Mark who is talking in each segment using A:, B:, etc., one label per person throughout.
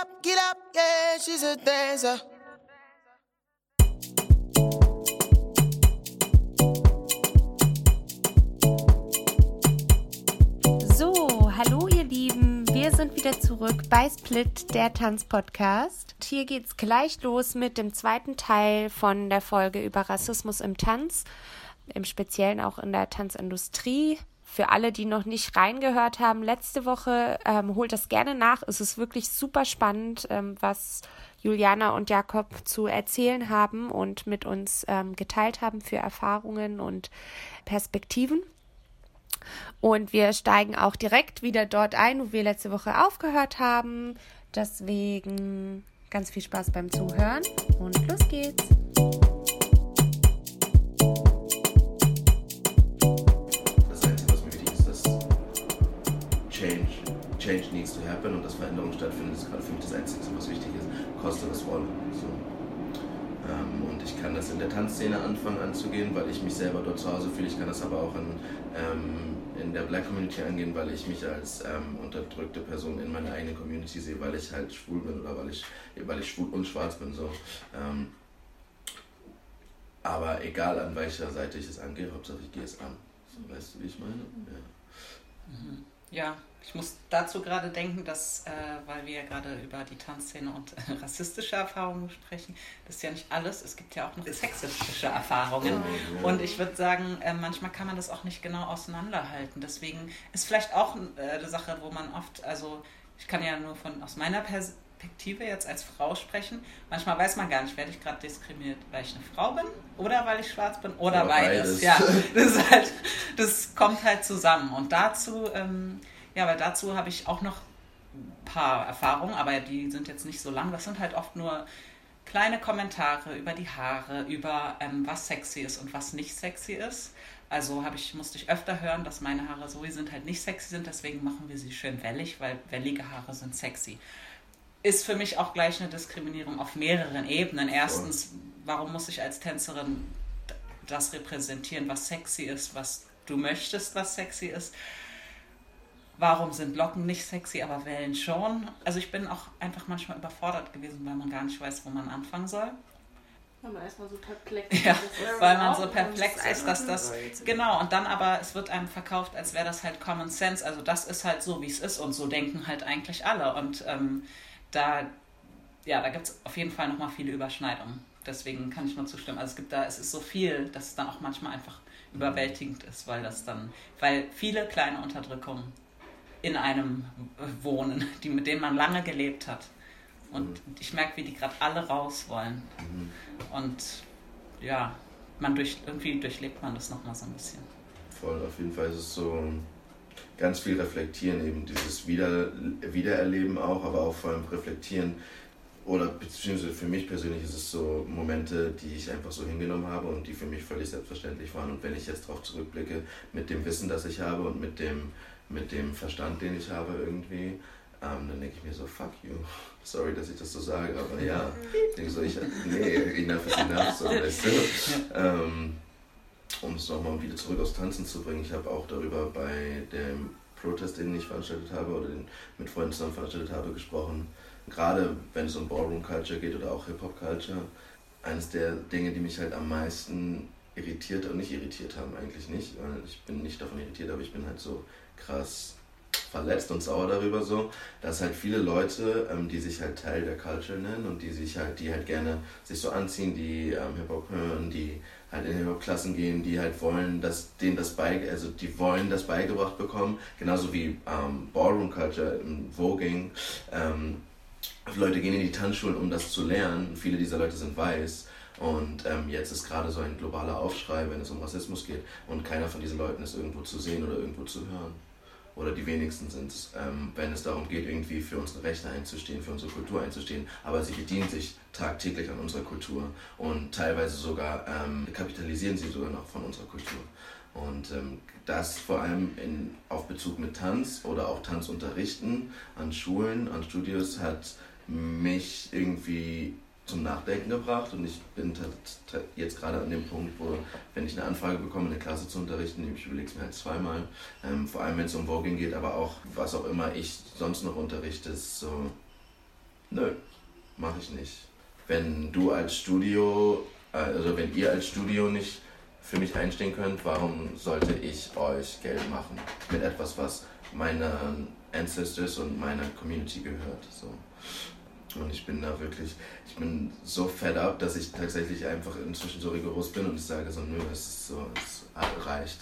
A: up, get up, yeah, she's a dancer.
B: So, hallo ihr Lieben, wir sind wieder zurück bei Split, der Tanzpodcast. Hier geht's gleich los mit dem zweiten Teil von der Folge über Rassismus im Tanz, im Speziellen auch in der Tanzindustrie. Für alle, die noch nicht reingehört haben, letzte Woche ähm, holt das gerne nach. Es ist wirklich super spannend, ähm, was Juliana und Jakob zu erzählen haben und mit uns ähm, geteilt haben für Erfahrungen und Perspektiven. Und wir steigen auch direkt wieder dort ein, wo wir letzte Woche aufgehört haben. Deswegen ganz viel Spaß beim Zuhören und los geht's.
C: Change needs to happen und dass Veränderung stattfindet, ist gerade für mich das Einzige, was wichtig ist. Koste es wolle. So. Ähm, und ich kann das in der Tanzszene anfangen anzugehen, weil ich mich selber dort zu Hause fühle. Ich kann das aber auch in, ähm, in der Black Community angehen, weil ich mich als ähm, unterdrückte Person in meiner eigenen Community sehe, weil ich halt schwul bin oder weil ich, weil ich schwul und schwarz bin. So. Ähm, aber egal an welcher Seite ich es angehe, Hauptsache ich gehe es an. So, weißt du, wie ich meine? Ja.
D: Mhm. Ja, ich muss dazu gerade denken, dass, äh, weil wir ja gerade über die Tanzszene und äh, rassistische Erfahrungen sprechen, das ist ja nicht alles. Es gibt ja auch noch sexistische Erfahrungen. Und ich würde sagen, äh, manchmal kann man das auch nicht genau auseinanderhalten. Deswegen ist vielleicht auch äh, eine Sache, wo man oft, also ich kann ja nur von aus meiner Perspektive jetzt als Frau sprechen. Manchmal weiß man gar nicht, werde ich gerade diskriminiert, weil ich eine Frau bin oder weil ich schwarz bin oder, oder beides. beides. Ja, das, halt, das, kommt halt zusammen. Und dazu, ähm, ja, weil dazu habe ich auch noch ein paar Erfahrungen, aber die sind jetzt nicht so lang. Das sind halt oft nur kleine Kommentare über die Haare, über ähm, was sexy ist und was nicht sexy ist. Also habe ich, musste ich öfter hören, dass meine Haare so sind halt nicht sexy sind, deswegen machen wir sie schön wellig, weil wellige Haare sind sexy. Ist für mich auch gleich eine Diskriminierung auf mehreren Ebenen. Erstens, warum muss ich als Tänzerin das repräsentieren, was sexy ist, was du möchtest, was sexy ist? Warum sind Locken nicht sexy, aber Wellen schon? Also ich bin auch einfach manchmal überfordert gewesen, weil man gar nicht weiß, wo man anfangen soll.
E: Weil man erstmal so perplex
D: ja, weil man so perplex ist, dass das. Genau, und dann aber, es wird einem verkauft, als wäre das halt Common Sense. Also das ist halt so, wie es ist und so denken halt eigentlich alle. Und ähm, da, ja, da gibt es auf jeden Fall nochmal viele Überschneidungen. Deswegen kann ich nur zustimmen. Also es gibt da, es ist so viel, dass es dann auch manchmal einfach überwältigend ist, weil das dann, weil viele kleine Unterdrückungen in einem wohnen, die, mit denen man lange gelebt hat. Und ich merke, wie die gerade alle raus wollen. Mhm. Und ja, man durch, irgendwie durchlebt man das nochmal so ein bisschen.
C: Voll, auf jeden Fall ist es so ganz viel reflektieren, eben dieses Wieder, Wiedererleben auch, aber auch vor allem reflektieren. Oder beziehungsweise für mich persönlich ist es so Momente, die ich einfach so hingenommen habe und die für mich völlig selbstverständlich waren. Und wenn ich jetzt darauf zurückblicke, mit dem Wissen, das ich habe und mit dem, mit dem Verstand, den ich habe irgendwie, ähm, dann denke ich mir so, fuck you. Sorry, dass ich das so sage, aber ja. Ich denke so, ich, nee, enough is enough, so, weißt du. Ähm, um es nochmal wieder zurück aufs Tanzen zu bringen, ich habe auch darüber bei dem Protest, den ich veranstaltet habe oder den mit Freunden zusammen veranstaltet habe, gesprochen. Gerade wenn es um Ballroom Culture geht oder auch Hip-Hop Culture, eines der Dinge, die mich halt am meisten irritiert und nicht irritiert haben, eigentlich nicht, ich bin nicht davon irritiert, aber ich bin halt so krass verletzt und sauer darüber so, dass halt viele Leute, ähm, die sich halt Teil der Culture nennen und die sich halt, die halt gerne sich so anziehen, die ähm, Hip-Hop hören, die halt in Hip-Hop-Klassen gehen, die halt wollen, dass denen das bei, also die wollen das beigebracht bekommen, genauso wie ähm, Ballroom Culture, Voging, ähm, Leute gehen in die Tanzschulen, um das zu lernen. Viele dieser Leute sind weiß. Und ähm, jetzt ist gerade so ein globaler Aufschrei, wenn es um Rassismus geht. Und keiner von diesen Leuten ist irgendwo zu sehen oder irgendwo zu hören oder die wenigsten sind es, ähm, wenn es darum geht, irgendwie für unsere Rechte einzustehen, für unsere Kultur einzustehen. Aber sie bedienen sich tagtäglich an unserer Kultur und teilweise sogar ähm, kapitalisieren sie sogar noch von unserer Kultur. Und ähm, das vor allem in, auf Bezug mit Tanz oder auch Tanzunterrichten an Schulen, an Studios hat mich irgendwie zum Nachdenken gebracht und ich bin jetzt gerade an dem Punkt, wo, wenn ich eine Anfrage bekomme, eine Klasse zu unterrichten, ich überlege es mir halt zweimal, ähm, vor allem wenn es um Voging geht, aber auch was auch immer ich sonst noch unterrichte, ist so, Nö, mache ich nicht. Wenn du als Studio, äh, also wenn ihr als Studio nicht für mich einstehen könnt, warum sollte ich euch Geld machen mit etwas, was meinen Ancestors und meiner Community gehört? So. Und ich bin da wirklich, ich bin so fed up, dass ich tatsächlich einfach inzwischen so rigoros bin und ich sage so, nö, es ist so, es reicht.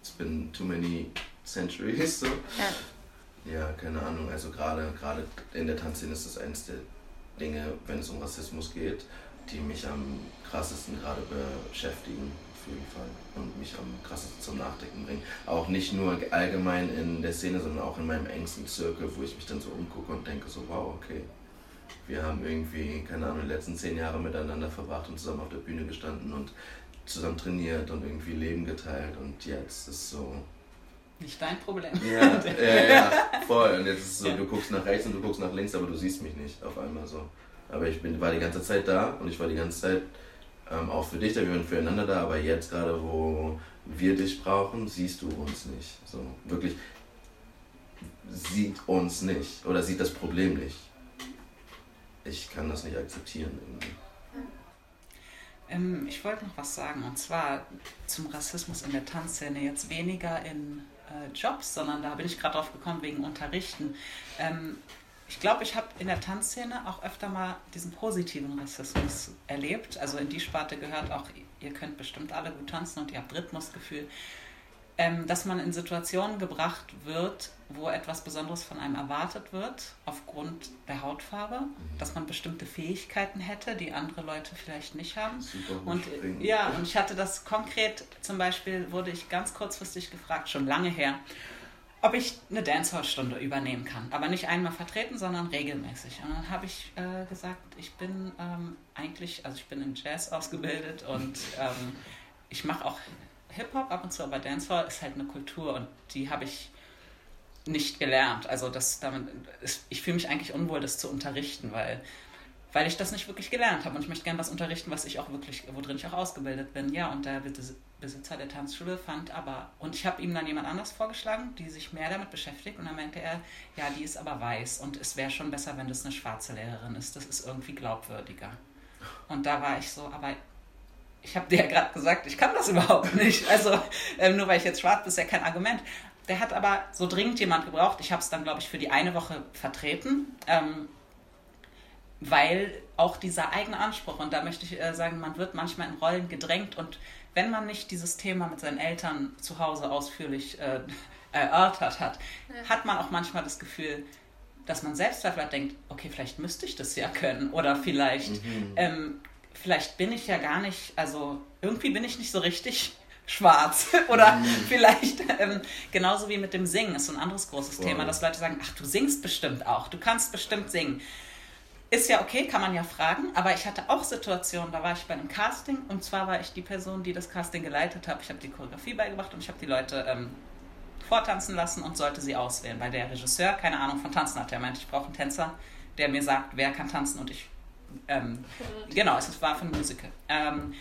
C: It's been too many centuries. So. Ja. ja, keine Ahnung. Also gerade gerade in der Tanzszene ist das eines der Dinge, wenn es um Rassismus geht, die mich am krassesten gerade beschäftigen auf jeden Fall und mich am krassesten zum Nachdenken bringen. Auch nicht nur allgemein in der Szene, sondern auch in meinem engsten Zirkel, wo ich mich dann so umgucke und denke so, wow, okay, wir haben irgendwie, keine Ahnung, die letzten zehn Jahre miteinander verbracht und zusammen auf der Bühne gestanden und zusammen trainiert und irgendwie Leben geteilt und jetzt ist so.
D: Nicht dein Problem.
C: Ja, ja, ja, voll. Und jetzt ist es so, ja. du guckst nach rechts und du guckst nach links, aber du siehst mich nicht auf einmal so. Aber ich bin, war die ganze Zeit da und ich war die ganze Zeit ähm, auch für dich da, wir waren füreinander da, aber jetzt gerade, wo wir dich brauchen, siehst du uns nicht. So, wirklich sieht uns nicht oder sieht das Problem nicht ich kann das nicht akzeptieren.
D: Ähm, ich wollte noch was sagen und zwar zum Rassismus in der Tanzszene. Jetzt weniger in äh, Jobs, sondern da bin ich gerade drauf gekommen wegen Unterrichten. Ähm, ich glaube, ich habe in der Tanzszene auch öfter mal diesen positiven Rassismus erlebt. Also in die Sparte gehört auch, ihr könnt bestimmt alle gut tanzen und ihr habt Rhythmusgefühl ähm, dass man in Situationen gebracht wird, wo etwas Besonderes von einem erwartet wird, aufgrund der Hautfarbe, mhm. dass man bestimmte Fähigkeiten hätte, die andere Leute vielleicht nicht haben. und ja, und ich hatte das konkret, zum Beispiel wurde ich ganz kurzfristig gefragt, schon lange her, ob ich eine Dancehall-Stunde übernehmen kann. Aber nicht einmal vertreten, sondern regelmäßig. Und dann habe ich äh, gesagt, ich bin ähm, eigentlich, also ich bin in Jazz ausgebildet und ähm, ich mache auch Hip-Hop ab und zu, aber Dancehall ist halt eine Kultur und die habe ich nicht gelernt. Also das, damit, ist, ich fühle mich eigentlich unwohl, das zu unterrichten, weil, weil ich das nicht wirklich gelernt habe und ich möchte gerne was unterrichten, was ich auch wirklich, worin ich auch ausgebildet bin. Ja, und der Besitzer der Tanzschule fand aber, und ich habe ihm dann jemand anders vorgeschlagen, die sich mehr damit beschäftigt und dann meinte er, ja, die ist aber weiß und es wäre schon besser, wenn das eine schwarze Lehrerin ist. Das ist irgendwie glaubwürdiger. Und da war ich so, aber ich habe dir ja gerade gesagt, ich kann das überhaupt nicht. Also ähm, nur weil ich jetzt schwarz bin, ist ja kein Argument. Der hat aber so dringend jemand gebraucht. Ich habe es dann, glaube ich, für die eine Woche vertreten, ähm, weil auch dieser eigene Anspruch, und da möchte ich äh, sagen, man wird manchmal in Rollen gedrängt und wenn man nicht dieses Thema mit seinen Eltern zu Hause ausführlich äh, erörtert hat, ja. hat man auch manchmal das Gefühl, dass man selbst vielleicht denkt, okay, vielleicht müsste ich das ja können oder vielleicht mhm. ähm, vielleicht bin ich ja gar nicht, also irgendwie bin ich nicht so richtig schwarz. Oder mm. vielleicht ähm, genauso wie mit dem Singen ist so ein anderes großes wow. Thema, dass Leute sagen, ach, du singst bestimmt auch, du kannst bestimmt singen. Ist ja okay, kann man ja fragen, aber ich hatte auch Situationen, da war ich bei einem Casting und zwar war ich die Person, die das Casting geleitet hat. Ich habe die Choreografie beigebracht und ich habe die Leute ähm, vortanzen lassen und sollte sie auswählen, weil der Regisseur keine Ahnung von Tanzen hat. Er meinte, ich brauche einen Tänzer, der mir sagt, wer kann tanzen und ich ähm, genau, es war von Musical. Ähm,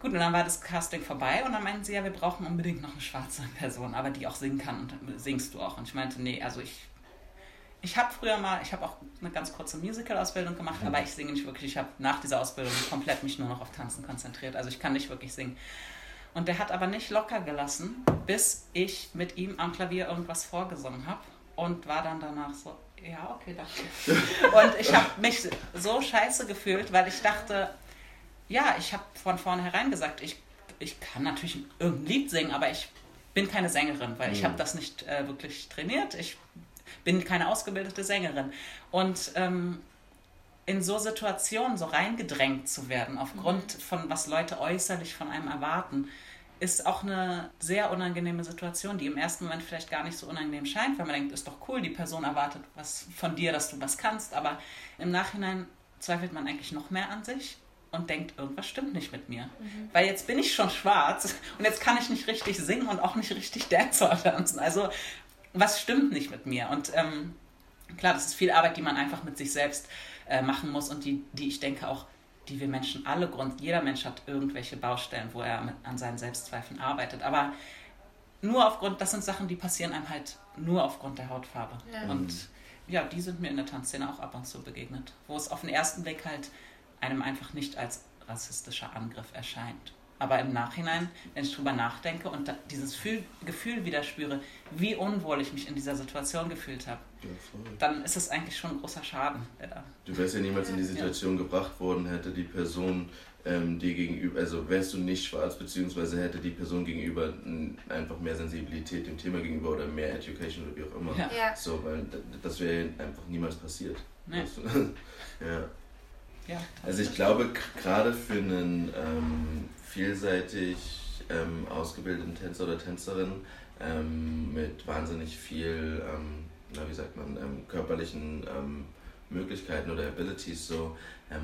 D: gut, und dann war das Casting vorbei und dann meinten sie, ja, wir brauchen unbedingt noch eine schwarze Person, aber die auch singen kann und singst du auch. Und ich meinte, nee, also ich, ich habe früher mal, ich habe auch eine ganz kurze Musical-Ausbildung gemacht, mhm. aber ich singe nicht wirklich. Ich habe nach dieser Ausbildung komplett mich nur noch auf Tanzen konzentriert. Also ich kann nicht wirklich singen. Und der hat aber nicht locker gelassen, bis ich mit ihm am Klavier irgendwas vorgesungen habe und war dann danach so, ja, okay, danke. Und ich habe mich so scheiße gefühlt, weil ich dachte, ja, ich habe von vornherein gesagt, ich, ich kann natürlich irgendein Lied singen, aber ich bin keine Sängerin, weil ich habe mhm. das nicht äh, wirklich trainiert. Ich bin keine ausgebildete Sängerin. Und ähm, in so Situationen so reingedrängt zu werden, aufgrund mhm. von was Leute äußerlich von einem erwarten, ist auch eine sehr unangenehme Situation, die im ersten Moment vielleicht gar nicht so unangenehm scheint, weil man denkt, ist doch cool, die Person erwartet was von dir, dass du was kannst, aber im Nachhinein zweifelt man eigentlich noch mehr an sich und denkt, irgendwas stimmt nicht mit mir. Mhm. Weil jetzt bin ich schon schwarz und jetzt kann ich nicht richtig singen und auch nicht richtig Dancehall tanzen. Also was stimmt nicht mit mir? Und ähm, klar, das ist viel Arbeit, die man einfach mit sich selbst äh, machen muss und die, die ich denke auch die wir Menschen alle Grund, jeder Mensch hat irgendwelche Baustellen, wo er mit, an seinen Selbstzweifeln arbeitet. Aber nur aufgrund, das sind Sachen, die passieren einem halt nur aufgrund der Hautfarbe. Ja. Und ja, die sind mir in der Tanzszene auch ab und zu begegnet, wo es auf den ersten Blick halt einem einfach nicht als rassistischer Angriff erscheint. Aber im Nachhinein, wenn ich drüber nachdenke und dieses Gefühl wieder spüre, wie unwohl ich mich in dieser Situation gefühlt habe, ja, dann ist es eigentlich schon ein großer Schaden.
C: Du wärst ja niemals in die Situation ja. gebracht worden, hätte die Person ähm, dir gegenüber, also wärst du nicht schwarz, beziehungsweise hätte die Person gegenüber einfach mehr Sensibilität dem Thema gegenüber oder mehr Education oder wie auch immer. Ja. ja. So, weil das wäre einfach niemals passiert. Nee. ja. Ja. Also ich glaube, gerade für einen ähm, vielseitig ähm, ausgebildeten Tänzer oder Tänzerin ähm, mit wahnsinnig viel, ähm, na, wie sagt man, ähm, körperlichen Möglichkeiten oder Abilities so,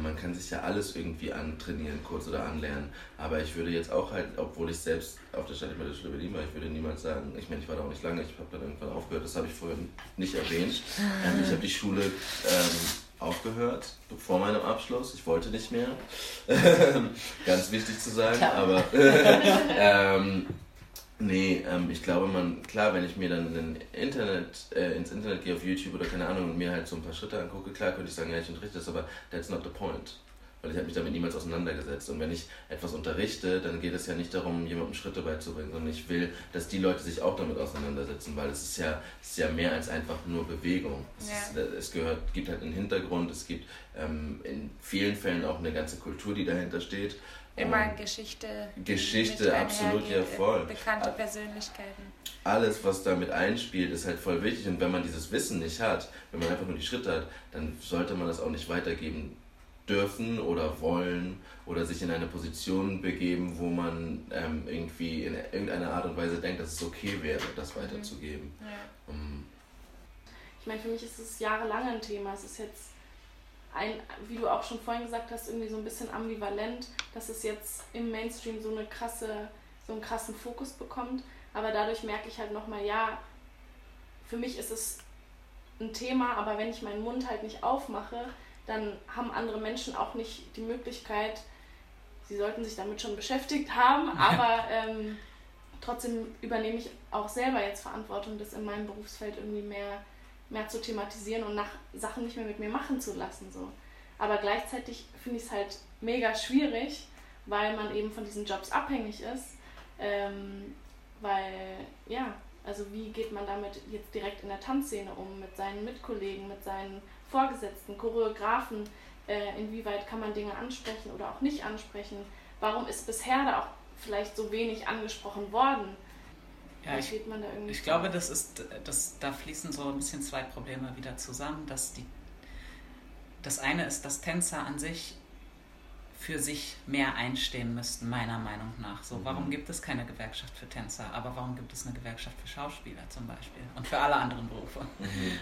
C: man kann sich ja alles irgendwie antrainieren, kurz oder anlernen. Aber ich würde jetzt auch halt, obwohl ich selbst auf der Stadtmittel Schule Berlin war, ich würde niemals sagen, ich meine, ich war da auch nicht lange, ich habe dann irgendwann aufgehört, das habe ich vorher nicht erwähnt. Ähm, ich habe die Schule ähm, aufgehört vor meinem Abschluss. Ich wollte nicht mehr. Ganz wichtig zu sagen, aber ähm, Nee, ähm, ich glaube, man, klar, wenn ich mir dann in Internet, äh, ins Internet gehe auf YouTube oder keine Ahnung und mir halt so ein paar Schritte angucke, klar könnte ich sagen, ja, ich unterrichte das, aber that's not the point. Weil ich habe mich damit niemals auseinandergesetzt. Und wenn ich etwas unterrichte, dann geht es ja nicht darum, jemandem Schritte beizubringen, sondern ich will, dass die Leute sich auch damit auseinandersetzen, weil es ist ja, es ist ja mehr als einfach nur Bewegung. Es, ja. ist, es gehört, gibt halt einen Hintergrund, es gibt ähm, in vielen Fällen auch eine ganze Kultur, die dahinter steht.
B: Immer Geschichte.
C: Geschichte, absolut, ja voll.
B: Bekannte Persönlichkeiten.
C: Alles, was damit einspielt, ist halt voll wichtig. Und wenn man dieses Wissen nicht hat, wenn man einfach nur die Schritte hat, dann sollte man das auch nicht weitergeben dürfen oder wollen oder sich in eine Position begeben, wo man ähm, irgendwie in irgendeiner Art und Weise denkt, dass es okay wäre, das mhm. weiterzugeben. Ja. Um,
E: ich meine, für mich ist es jahrelang ein Thema. Es ist jetzt ein, wie du auch schon vorhin gesagt hast, irgendwie so ein bisschen ambivalent, dass es jetzt im Mainstream so eine krasse, so einen krassen Fokus bekommt. Aber dadurch merke ich halt nochmal, ja, für mich ist es ein Thema, aber wenn ich meinen Mund halt nicht aufmache, dann haben andere Menschen auch nicht die Möglichkeit, sie sollten sich damit schon beschäftigt haben, aber ähm, trotzdem übernehme ich auch selber jetzt Verantwortung, das in meinem Berufsfeld irgendwie mehr mehr zu thematisieren und nach Sachen nicht mehr mit mir machen zu lassen. So. Aber gleichzeitig finde ich es halt mega schwierig, weil man eben von diesen Jobs abhängig ist. Ähm, weil, ja, also wie geht man damit jetzt direkt in der Tanzszene um, mit seinen Mitkollegen, mit seinen Vorgesetzten, Choreografen, äh, inwieweit kann man Dinge ansprechen oder auch nicht ansprechen? Warum ist bisher da auch vielleicht so wenig angesprochen worden?
D: Ja, ich, ich glaube, das ist, das, da fließen so ein bisschen zwei Probleme wieder zusammen. Dass die, das eine ist, dass Tänzer an sich für sich mehr einstehen müssten, meiner Meinung nach. So, warum mhm. gibt es keine Gewerkschaft für Tänzer, aber warum gibt es eine Gewerkschaft für Schauspieler zum Beispiel und für alle anderen Berufe? Mhm.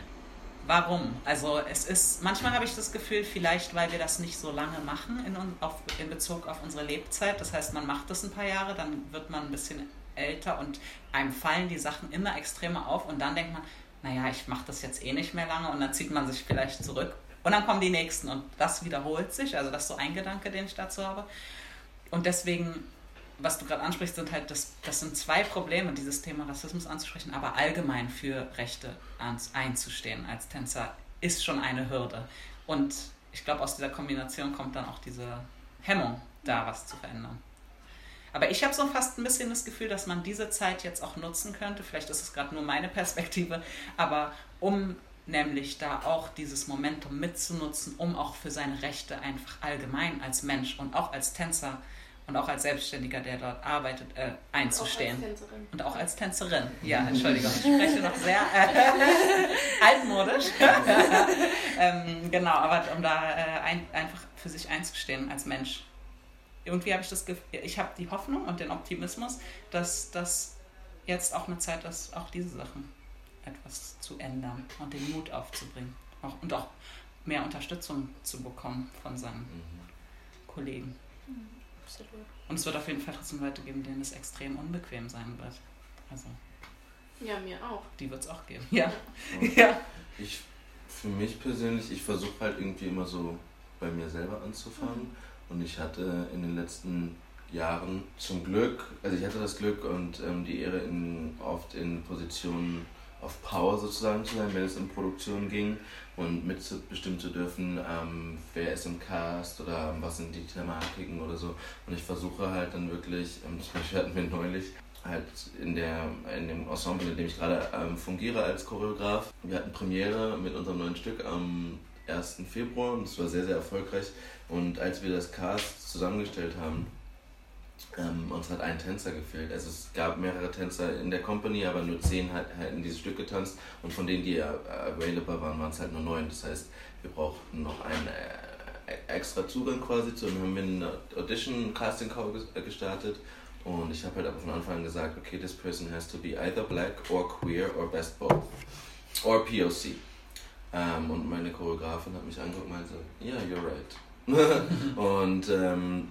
D: Warum? Also es ist, manchmal habe ich das Gefühl, vielleicht weil wir das nicht so lange machen in, auf, in Bezug auf unsere Lebzeit. Das heißt, man macht das ein paar Jahre, dann wird man ein bisschen älter und einem fallen die Sachen immer extremer auf und dann denkt man, naja, ich mache das jetzt eh nicht mehr lange und dann zieht man sich vielleicht zurück und dann kommen die nächsten und das wiederholt sich. Also das ist so ein Gedanke, den ich dazu habe. Und deswegen, was du gerade ansprichst, sind halt, das, das sind zwei Probleme, dieses Thema Rassismus anzusprechen, aber allgemein für Rechte einzustehen als Tänzer ist schon eine Hürde. Und ich glaube, aus dieser Kombination kommt dann auch diese Hemmung, da was zu verändern. Aber ich habe so fast ein bisschen das Gefühl, dass man diese Zeit jetzt auch nutzen könnte. Vielleicht ist es gerade nur meine Perspektive, aber um nämlich da auch dieses Momentum mitzunutzen, um auch für seine Rechte einfach allgemein als Mensch und auch als Tänzer und auch als Selbstständiger, der dort arbeitet, äh, einzustehen. Auch und auch als Tänzerin. Ja, Entschuldigung, ich spreche noch sehr äh, altmodisch. ähm, genau, aber um da äh, ein, einfach für sich einzustehen als Mensch irgendwie habe ich das Gefühl, ich habe die Hoffnung und den Optimismus, dass das jetzt auch eine Zeit ist, auch diese Sachen etwas zu ändern und den Mut aufzubringen auch, und auch mehr Unterstützung zu bekommen von seinen mhm. Kollegen. Mhm, absolut. Und es wird auf jeden Fall trotzdem Leute geben, denen es extrem unbequem sein wird. Also.
E: Ja, mir auch.
D: Die wird es auch geben. Ja. ja.
C: Ich, für mich persönlich, ich versuche halt irgendwie immer so bei mir selber anzufangen. Mhm und ich hatte in den letzten Jahren zum Glück, also ich hatte das Glück und ähm, die Ehre, in, oft in Positionen auf Power sozusagen zu sein, wenn es in Produktion ging und mitbestimmen zu dürfen, ähm, wer ist im Cast oder was sind die Thematiken oder so. Und ich versuche halt dann wirklich, ähm, zum Beispiel hatten wir neulich halt in, der, in dem Ensemble, in dem ich gerade ähm, fungiere als Choreograf. Wir hatten Premiere mit unserem neuen Stück am 1. Februar und es war sehr, sehr erfolgreich. Und als wir das Cast zusammengestellt haben, ähm, uns hat ein Tänzer gefehlt. Also es gab mehrere Tänzer in der Company, aber nur zehn halt in dieses Stück getanzt und von denen, die available waren, waren es halt nur neun. Das heißt, wir brauchten noch einen äh, extra Zugang quasi zu. Dann haben wir eine Audition Casting Call gestartet und ich habe halt aber von Anfang an gesagt, okay, this person has to be either black or queer or best both or POC. Ähm, und meine Choreografin hat mich angeguckt und meinte, yeah, you're right. und ähm,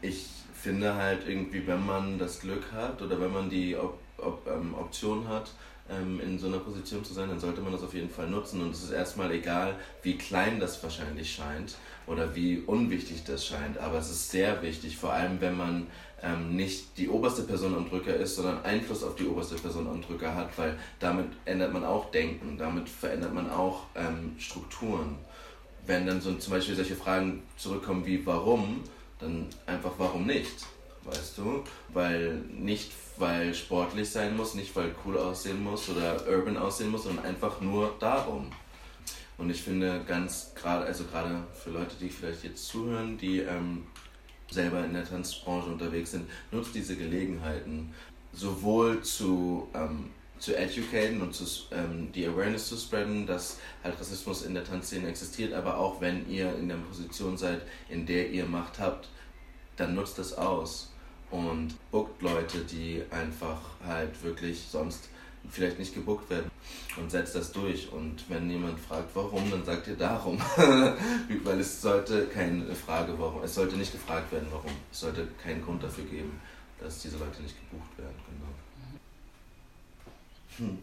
C: ich finde halt irgendwie, wenn man das Glück hat oder wenn man die Op Op ähm, Option hat, ähm, in so einer Position zu sein, dann sollte man das auf jeden Fall nutzen. Und es ist erstmal egal, wie klein das wahrscheinlich scheint oder wie unwichtig das scheint. Aber es ist sehr wichtig, vor allem wenn man ähm, nicht die oberste Person am Drücker ist, sondern Einfluss auf die oberste Person am Drücker hat, weil damit ändert man auch Denken, damit verändert man auch ähm, Strukturen. Wenn dann so zum Beispiel solche Fragen zurückkommen wie warum, dann einfach warum nicht, weißt du? Weil nicht, weil sportlich sein muss, nicht weil cool aussehen muss oder urban aussehen muss, sondern einfach nur darum. Und ich finde ganz gerade, also gerade für Leute, die vielleicht jetzt zuhören, die ähm, selber in der Tanzbranche unterwegs sind, nutzt diese Gelegenheiten sowohl zu ähm, zu educaten und zu, ähm, die Awareness zu spreaden, dass halt Rassismus in der Tanzszene existiert, aber auch wenn ihr in der Position seid, in der ihr Macht habt, dann nutzt das aus und bookt Leute, die einfach halt wirklich sonst vielleicht nicht gebuckt werden und setzt das durch. Und wenn jemand fragt, warum, dann sagt ihr darum. Weil es sollte keine Frage, warum, es sollte nicht gefragt werden, warum. Es sollte keinen Grund dafür geben, dass diese Leute nicht gebucht werden. Genau.
E: Hm.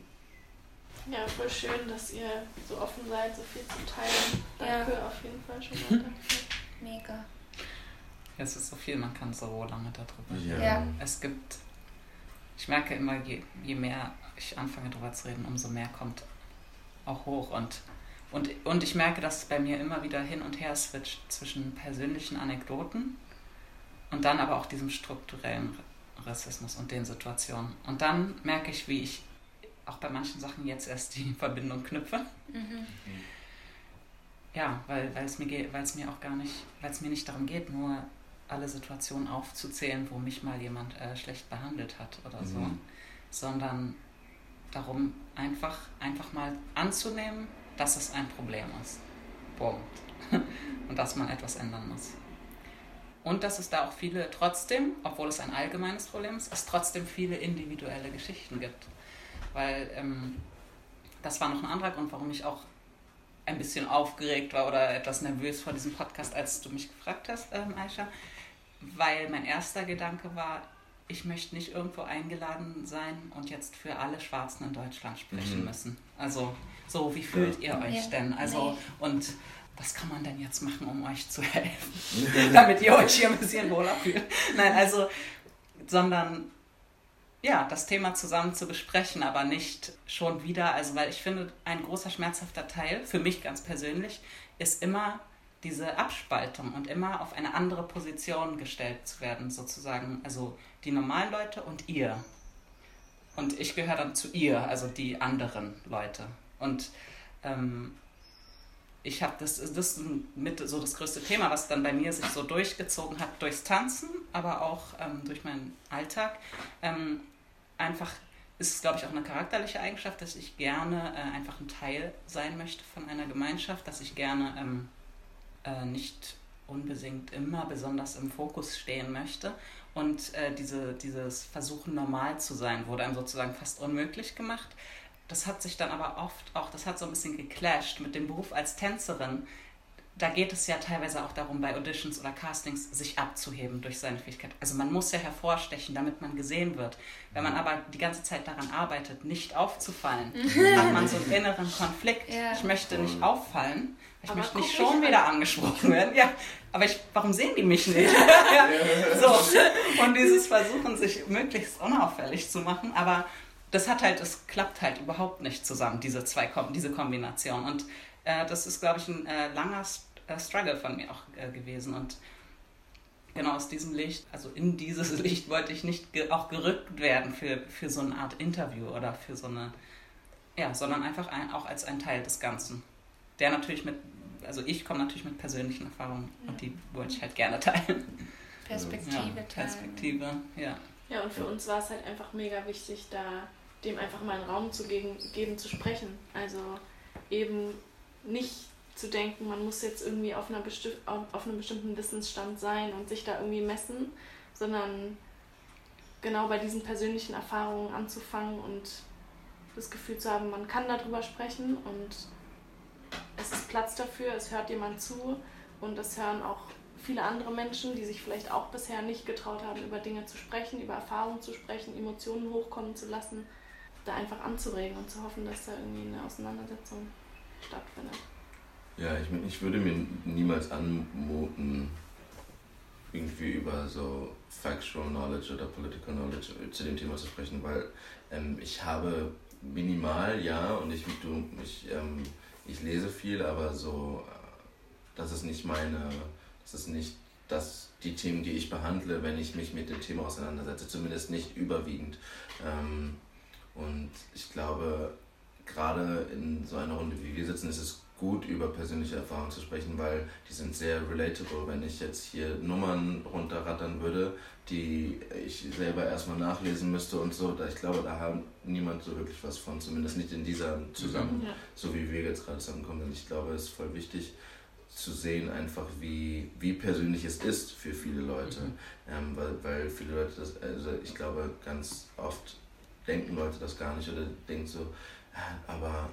E: Ja, voll schön, dass ihr so offen seid, so viel zu teilen. Danke ja. auf jeden Fall schon mal dafür.
B: Mega.
D: Es ist so viel, man kann so lange darüber
C: reden. Ja.
D: Es gibt, ich merke immer, je, je mehr ich anfange darüber zu reden, umso mehr kommt auch hoch. Und, und, und ich merke, dass es bei mir immer wieder hin und her switcht zwischen persönlichen Anekdoten und dann aber auch diesem strukturellen Rassismus und den Situationen. Und dann merke ich, wie ich auch bei manchen Sachen jetzt erst die Verbindung knüpfe. Mhm. Ja, weil, es mir mir auch gar nicht, weil es mir nicht darum geht, nur alle Situationen aufzuzählen, wo mich mal jemand äh, schlecht behandelt hat oder so, mhm. sondern darum, einfach, einfach mal anzunehmen, dass es ein Problem ist. Punkt. Und dass man etwas ändern muss. Und dass es da auch viele, trotzdem, obwohl es ein allgemeines Problem ist, es trotzdem viele individuelle Geschichten gibt. Weil ähm, das war noch ein anderer Grund, warum ich auch ein bisschen aufgeregt war oder etwas nervös vor diesem Podcast, als du mich gefragt hast, ähm, Aisha. Weil mein erster Gedanke war, ich möchte nicht irgendwo eingeladen sein und jetzt für alle Schwarzen in Deutschland sprechen mhm. müssen. Also, so, wie fühlt ja. ihr euch ja. denn? Also, nee. und was kann man denn jetzt machen, um euch zu helfen? Damit ihr euch hier ein bisschen wohler fühlt. Nein, also, sondern ja, das Thema zusammen zu besprechen, aber nicht schon wieder, also weil ich finde, ein großer schmerzhafter Teil, für mich ganz persönlich, ist immer diese Abspaltung und immer auf eine andere Position gestellt zu werden, sozusagen. Also die normalen Leute und ihr. Und ich gehöre dann zu ihr, also die anderen Leute. Und ähm, ich habe das, das ist mit so das größte Thema, was dann bei mir sich so durchgezogen hat durchs Tanzen, aber auch ähm, durch meinen Alltag. Ähm, einfach ist es, glaube ich, auch eine charakterliche Eigenschaft, dass ich gerne äh, einfach ein Teil sein möchte von einer Gemeinschaft, dass ich gerne ähm, äh, nicht unbedingt immer besonders im Fokus stehen möchte. Und äh, diese, dieses Versuchen, normal zu sein, wurde einem sozusagen fast unmöglich gemacht. Das hat sich dann aber oft auch, das hat so ein bisschen geclasht mit dem Beruf als Tänzerin. Da geht es ja teilweise auch darum, bei Auditions oder Castings sich abzuheben durch seine Fähigkeit. Also man muss ja hervorstechen, damit man gesehen wird. Wenn man aber die ganze Zeit daran arbeitet, nicht aufzufallen, hat man so einen inneren Konflikt. Ja. Ich möchte nicht auffallen ich aber möchte nicht schon wieder angesprochen werden. Ja, aber ich, warum sehen die mich nicht? ja, so. Und dieses Versuchen, sich möglichst unauffällig zu machen. Aber das hat halt, es klappt halt überhaupt nicht zusammen, diese zwei, diese Kombination. Und äh, das ist, glaube ich, ein äh, langer äh, Struggle von mir auch äh, gewesen. Und genau aus diesem Licht, also in dieses Licht wollte ich nicht ge auch gerückt werden für, für so eine Art Interview oder für so eine, ja, sondern einfach ein, auch als ein Teil des Ganzen. Der natürlich mit, also ich komme natürlich mit persönlichen Erfahrungen ja. und die wollte ich halt gerne teilen.
B: Perspektive ja,
D: Perspektive, ja.
E: Ja, und für uns war es halt einfach mega wichtig, da dem einfach mal einen Raum zu geben, geben zu sprechen. Also eben nicht zu denken, man muss jetzt irgendwie auf, einer auf einem bestimmten Wissensstand sein und sich da irgendwie messen, sondern genau bei diesen persönlichen Erfahrungen anzufangen und das Gefühl zu haben, man kann darüber sprechen und es ist Platz dafür, es hört jemand zu und es hören auch viele andere Menschen, die sich vielleicht auch bisher nicht getraut haben, über Dinge zu sprechen, über Erfahrungen zu sprechen, Emotionen hochkommen zu lassen, da einfach anzuregen und zu hoffen, dass da irgendwie eine Auseinandersetzung stattfindet.
C: Ja, ich, ich würde mir niemals anmuten, irgendwie über so Factual Knowledge oder Political Knowledge zu dem Thema zu sprechen, weil ähm, ich habe minimal, ja, und ich, du, ich, ähm, ich lese viel, aber so, äh, das ist nicht meine, das ist nicht das, die Themen, die ich behandle, wenn ich mich mit dem Thema auseinandersetze, zumindest nicht überwiegend. Ähm, und ich glaube, gerade in so einer Runde wie wir sitzen, ist es gut über persönliche Erfahrungen zu sprechen, weil die sind sehr relatable. Wenn ich jetzt hier Nummern runterrattern würde, die ich selber erstmal nachlesen müsste und so, da ich glaube, da haben niemand so wirklich was von, zumindest nicht in dieser zusammen, mhm, ja. so wie wir jetzt gerade zusammenkommen. Und ich glaube, es ist voll wichtig zu sehen, einfach wie, wie persönlich es ist für viele Leute. Mhm. Ähm, weil, weil viele Leute das, also ich glaube, ganz oft denken Leute das gar nicht oder denken so, aber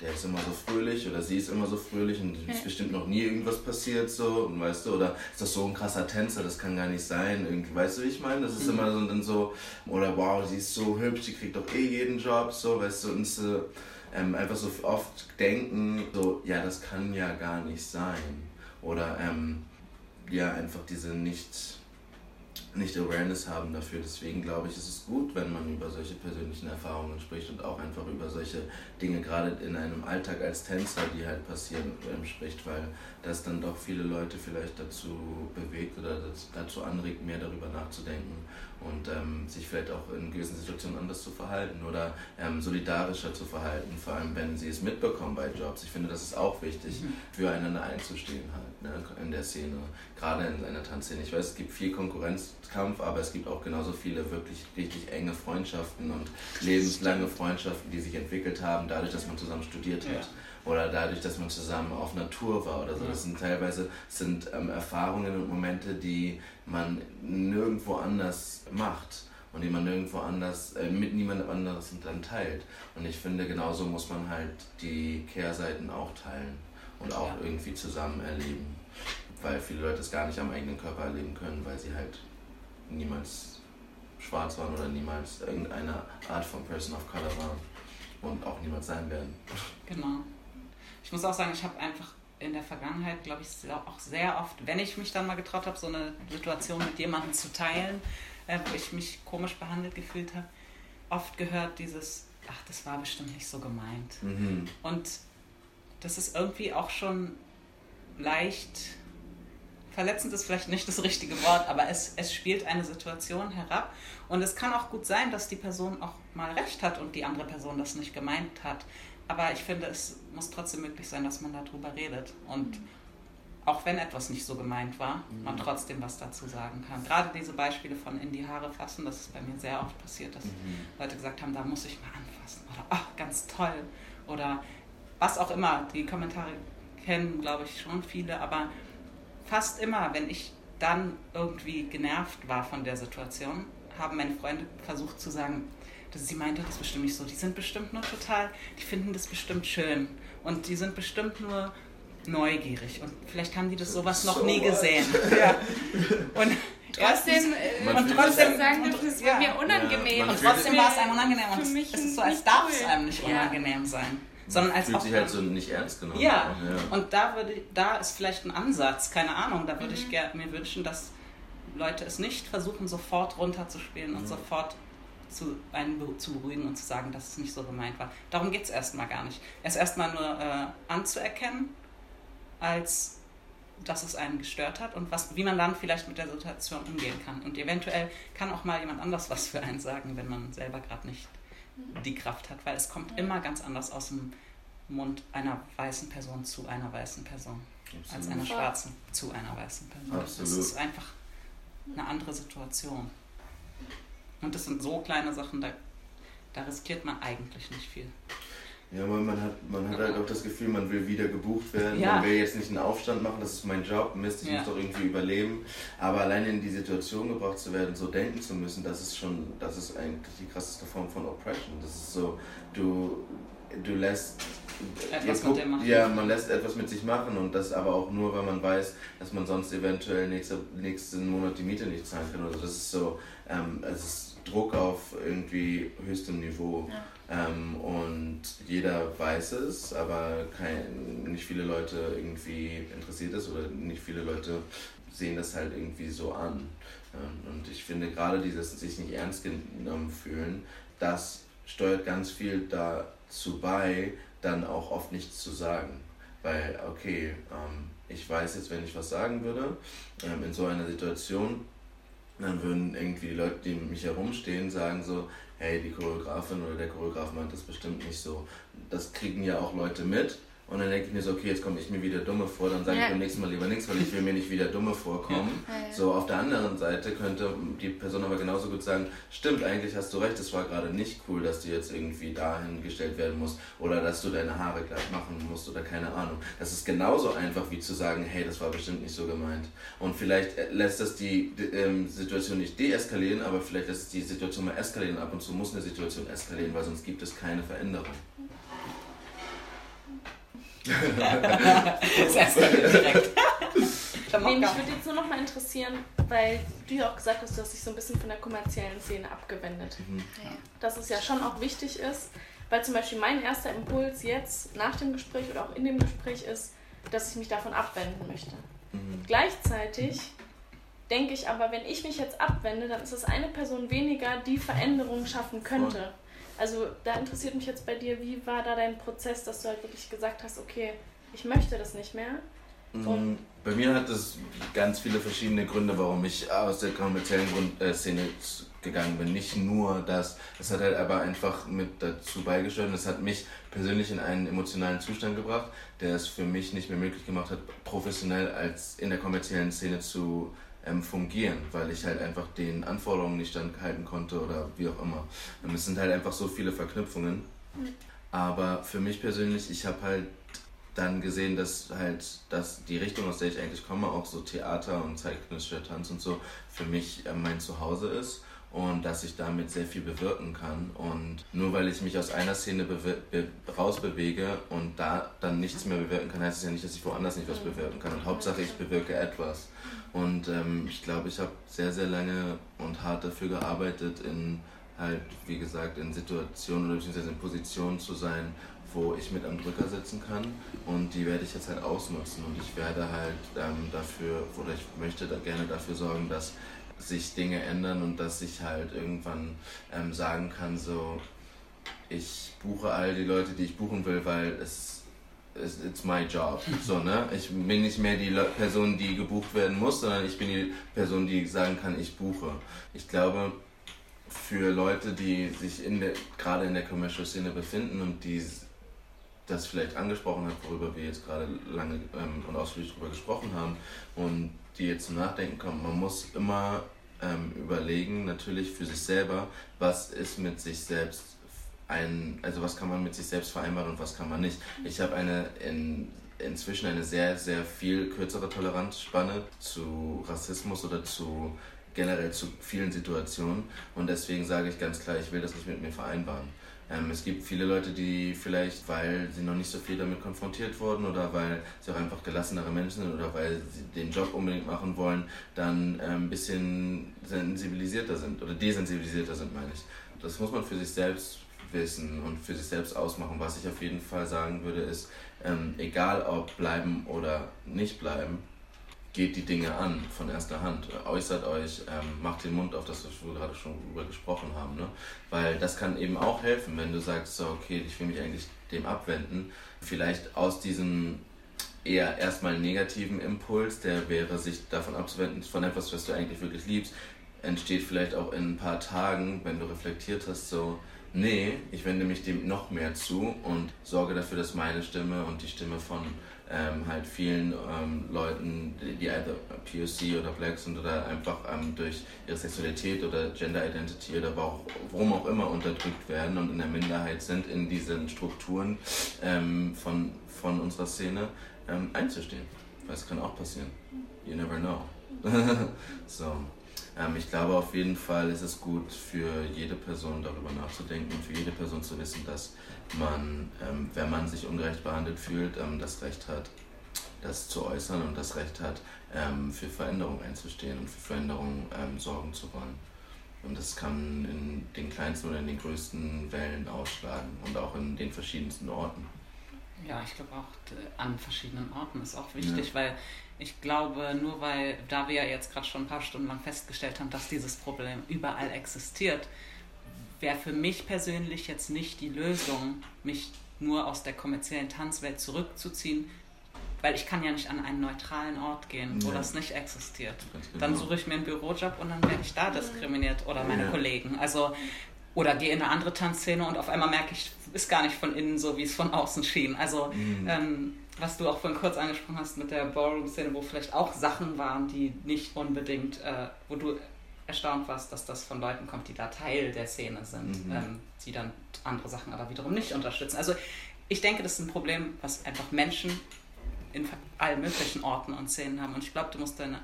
C: der ist immer so fröhlich oder sie ist immer so fröhlich und es ist bestimmt noch nie irgendwas passiert so und weißt du oder ist das so ein krasser Tänzer? Das kann gar nicht sein. Irgendwie weißt du wie ich meine? Das ist mhm. immer so dann so oder wow sie ist so hübsch sie kriegt doch eh jeden Job so weißt du und so, ähm, einfach so oft denken so ja das kann ja gar nicht sein. Oder ähm, ja einfach diese nicht nicht Awareness haben dafür. Deswegen glaube ich, ist es gut, wenn man über solche persönlichen Erfahrungen spricht und auch einfach über solche Dinge, gerade in einem Alltag als Tänzer, die halt passieren, ähm, spricht, weil das dann doch viele Leute vielleicht dazu bewegt oder dazu anregt, mehr darüber nachzudenken und ähm, sich vielleicht auch in gewissen Situationen anders zu verhalten oder ähm, solidarischer zu verhalten, vor allem wenn sie es mitbekommen bei Jobs. Ich finde, das ist auch wichtig, mhm. füreinander einzustehen halt ne, in der Szene, gerade in einer Tanzszene. Ich weiß, es gibt viel Konkurrenzkampf, aber es gibt auch genauso viele wirklich richtig enge Freundschaften und lebenslange Freundschaften, die sich entwickelt haben, dadurch, dass man zusammen studiert hat. Ja oder dadurch, dass man zusammen auf Natur war oder so. Das sind teilweise sind ähm, Erfahrungen und Momente, die man nirgendwo anders macht und die man nirgendwo anders äh, mit niemandem anderes dann teilt. Und ich finde, genauso muss man halt die Kehrseiten auch teilen und auch ja. irgendwie zusammen erleben, weil viele Leute es gar nicht am eigenen Körper erleben können, weil sie halt niemals schwarz waren oder niemals irgendeine Art von Person of Color waren und auch niemals sein werden.
D: Genau. Ich muss auch sagen, ich habe einfach in der Vergangenheit, glaube ich, auch sehr oft, wenn ich mich dann mal getraut habe, so eine Situation mit jemandem zu teilen, äh, wo ich mich komisch behandelt gefühlt habe, oft gehört dieses, ach, das war bestimmt nicht so gemeint. Mhm. Und das ist irgendwie auch schon leicht, verletzend ist vielleicht nicht das richtige Wort, aber es, es spielt eine Situation herab. Und es kann auch gut sein, dass die Person auch mal recht hat und die andere Person das nicht gemeint hat. Aber ich finde, es muss trotzdem möglich sein, dass man darüber redet. Und auch wenn etwas nicht so gemeint war, mhm. man trotzdem was dazu sagen kann. Gerade diese Beispiele von in die Haare fassen, das ist bei mir sehr oft passiert, dass mhm. Leute gesagt haben, da muss ich mal anfassen. Oder, ach, ganz toll. Oder was auch immer. Die Kommentare kennen, glaube ich, schon viele. Aber fast immer, wenn ich dann irgendwie genervt war von der Situation, haben meine Freunde versucht zu sagen, dass sie meinte das bestimmt nicht so. Die sind bestimmt nur total, die finden das bestimmt schön. Und die sind bestimmt nur neugierig. Und vielleicht haben die das sowas noch so nie gesehen. Ja. Und
B: trotzdem, ja, und trotzdem sagen, das ist ja. mir unangenehm.
D: Ja, und trotzdem war es einem unangenehm. Und es ist so, als darf es einem nicht unangenehm sein. Sondern als
C: fühlt auch, sich halt so nicht ernst genommen.
D: Ja, ja. und da, würde, da ist vielleicht ein Ansatz, keine Ahnung, da würde mhm. ich mir wünschen, dass Leute es nicht versuchen, sofort runterzuspielen mhm. und sofort zu, einen zu beruhigen und zu sagen, dass es nicht so gemeint war. Darum geht es erstmal gar nicht. Es erstmal nur äh, anzuerkennen, als dass es einen gestört hat und was, wie man dann vielleicht mit der Situation umgehen kann. Und eventuell kann auch mal jemand anders was für einen sagen, wenn man selber gerade nicht die Kraft hat, weil es kommt immer ganz anders aus dem Mund einer weißen Person zu einer weißen Person Absolut. als einer schwarzen zu einer weißen Person. Absolut. Das ist einfach eine andere Situation. Und das sind so kleine Sachen, da, da riskiert man eigentlich nicht viel.
C: Ja, man, man, hat, man hat halt auch das Gefühl, man will wieder gebucht werden. Ja. Man will jetzt nicht einen Aufstand machen, das ist mein Job, Mist, ich ja. muss doch irgendwie überleben. Aber allein in die Situation gebracht zu werden, so denken zu müssen, das ist schon, das ist eigentlich die krasseste Form von Oppression. Das ist so, du, du lässt etwas mit dem machen. Ja, man lässt etwas mit sich machen und das aber auch nur, weil man weiß, dass man sonst eventuell nächste, nächsten Monat die Miete nicht zahlen kann. Also das ist so, ähm, es ist Druck auf irgendwie höchstem Niveau. Ja. Ähm, und jeder weiß es, aber kein, nicht viele Leute irgendwie interessiert es oder nicht viele Leute sehen das halt irgendwie so an. Ähm, und ich finde gerade dieses sich nicht ernst genommen fühlen, das steuert ganz viel dazu bei, dann auch oft nichts zu sagen. Weil, okay, ähm, ich weiß jetzt, wenn ich was sagen würde, ähm, in so einer Situation, dann würden irgendwie die Leute, die um mich herumstehen, sagen so, hey, die Choreografin oder der Choreograf meint das bestimmt nicht so. Das kriegen ja auch Leute mit und dann denke ich mir so, okay, jetzt komme ich mir wieder dumme vor, dann sage ja. ich beim nächsten Mal lieber nichts, weil ich will mir nicht wieder dumme vorkommen. Ja. Ja, so, auf der anderen Seite könnte die Person aber genauso gut sagen, stimmt, eigentlich hast du recht, es war gerade nicht cool, dass du jetzt irgendwie dahin gestellt werden musst oder dass du deine Haare gleich machen musst oder keine Ahnung. Das ist genauso einfach wie zu sagen, hey, das war bestimmt nicht so gemeint. Und vielleicht lässt das die, die ähm, Situation nicht deeskalieren, aber vielleicht lässt die Situation mal eskalieren. Ab und zu muss eine Situation eskalieren, weil sonst gibt es keine Veränderung
E: das eskaliert direkt. nee, mich würde jetzt nur noch mal interessieren, weil du ja auch gesagt hast, du hast dich so ein bisschen von der kommerziellen Szene abgewendet. Mhm. Dass es ja schon auch wichtig ist, weil zum Beispiel mein erster Impuls jetzt nach dem Gespräch oder auch in dem Gespräch ist, dass ich mich davon abwenden möchte. Mhm. Gleichzeitig denke ich aber, wenn ich mich jetzt abwende, dann ist es eine Person weniger, die Veränderungen schaffen könnte. Also da interessiert mich jetzt bei dir, wie war da dein Prozess, dass du halt wirklich gesagt hast, okay, ich möchte das nicht mehr?
C: Mm, Und bei mir hat es ganz viele verschiedene Gründe, warum ich aus der kommerziellen äh, Szene gegangen bin. Nicht nur das, es hat halt aber einfach mit dazu beigesteuert. Es hat mich persönlich in einen emotionalen Zustand gebracht, der es für mich nicht mehr möglich gemacht hat, professionell als in der kommerziellen Szene zu ähm, fungieren, weil ich halt einfach den Anforderungen nicht standhalten konnte oder wie auch immer. Und es sind halt einfach so viele Verknüpfungen. Aber für mich persönlich, ich habe halt dann gesehen, dass halt dass die Richtung, aus der ich eigentlich komme, auch so Theater und zeitgenössischer Tanz und so, für mich äh, mein Zuhause ist und dass ich damit sehr viel bewirken kann. Und nur weil ich mich aus einer Szene rausbewege und da dann nichts mehr bewirken kann, heißt es ja nicht, dass ich woanders nicht was bewirken kann. Und Hauptsache, ich bewirke etwas. Und ähm, ich glaube, ich habe sehr, sehr lange und hart dafür gearbeitet, in halt, wie gesagt, in Situationen oder beziehungsweise in Positionen zu sein, wo ich mit am Drücker sitzen kann. Und die werde ich jetzt halt ausnutzen. Und ich werde halt ähm, dafür, oder ich möchte da gerne dafür sorgen, dass sich Dinge ändern und dass ich halt irgendwann ähm, sagen kann, so, ich buche all die Leute, die ich buchen will, weil es it's my job. So, ne? Ich bin nicht mehr die Person, die gebucht werden muss, sondern ich bin die Person, die sagen kann, ich buche. Ich glaube, für Leute, die sich in der, gerade in der Commercial-Szene befinden und die das vielleicht angesprochen haben, worüber wir jetzt gerade lange ähm, und ausführlich darüber gesprochen haben und die jetzt zum Nachdenken kommen, man muss immer ähm, überlegen, natürlich für sich selber, was ist mit sich selbst ein, also was kann man mit sich selbst vereinbaren und was kann man nicht. Ich habe eine in, inzwischen eine sehr, sehr viel kürzere Toleranzspanne zu Rassismus oder zu generell zu vielen Situationen und deswegen sage ich ganz klar, ich will das nicht mit mir vereinbaren. Ähm, es gibt viele Leute, die vielleicht, weil sie noch nicht so viel damit konfrontiert wurden oder weil sie auch einfach gelassenere Menschen sind oder weil sie den Job unbedingt machen wollen, dann ähm, ein bisschen sensibilisierter sind oder desensibilisierter sind, meine ich. Das muss man für sich selbst wissen und für sich selbst ausmachen. Was ich auf jeden Fall sagen würde, ist, ähm, egal ob bleiben oder nicht bleiben, geht die Dinge an von erster Hand, äußert euch, ähm, macht den Mund auf, das wir gerade schon drüber gesprochen haben. Ne? Weil das kann eben auch helfen, wenn du sagst, so, okay, ich will mich eigentlich dem abwenden, vielleicht aus diesem eher erstmal negativen Impuls, der wäre, sich davon abzuwenden, von etwas, was du eigentlich wirklich liebst, entsteht vielleicht auch in ein paar Tagen, wenn du reflektiert hast, so, nee, ich wende mich dem noch mehr zu und sorge dafür, dass meine Stimme und die Stimme von ähm, halt vielen ähm, Leuten, die, either POC oder Black sind oder einfach ähm, durch ihre Sexualität oder Gender Identity oder warum auch immer unterdrückt werden und in der Minderheit sind in diesen Strukturen ähm, von, von unserer Szene, ähm, einzustehen. Weil es kann auch passieren. You never know. so. Ähm, ich glaube auf jeden Fall ist es gut für jede Person darüber nachzudenken und für jede Person zu wissen, dass man, ähm, wenn man sich ungerecht behandelt fühlt, ähm, das Recht hat, das zu äußern und das Recht hat, ähm, für Veränderung einzustehen und für Veränderung ähm, sorgen zu wollen. Und das kann in den kleinsten oder in den größten Wellen ausschlagen und auch in den verschiedensten Orten.
D: Ja, ich glaube auch an verschiedenen Orten ist auch wichtig, ja. weil ich glaube, nur weil, da wir ja jetzt gerade schon ein paar Stunden lang festgestellt haben, dass dieses Problem überall existiert, wäre für mich persönlich jetzt nicht die Lösung, mich nur aus der kommerziellen Tanzwelt zurückzuziehen, weil ich kann ja nicht an einen neutralen Ort gehen, wo ja. das nicht existiert. Genau. Dann suche ich mir einen Bürojob und dann werde ich da diskriminiert oder meine ja. Kollegen. Also oder gehe in eine andere Tanzszene und auf einmal merke ich, ist gar nicht von innen so, wie es von außen schien. Also mhm. ähm, was du auch vorhin kurz angesprochen hast mit der Ballroom-Szene, wo vielleicht auch Sachen waren, die nicht unbedingt, äh, wo du erstaunt warst, dass das von Leuten kommt, die da Teil der Szene sind, mhm. ähm, die dann andere Sachen aber wiederum nicht unterstützen. Also ich denke, das ist ein Problem, was einfach Menschen in allen möglichen Orten und Szenen haben. Und ich glaube, du musst deine,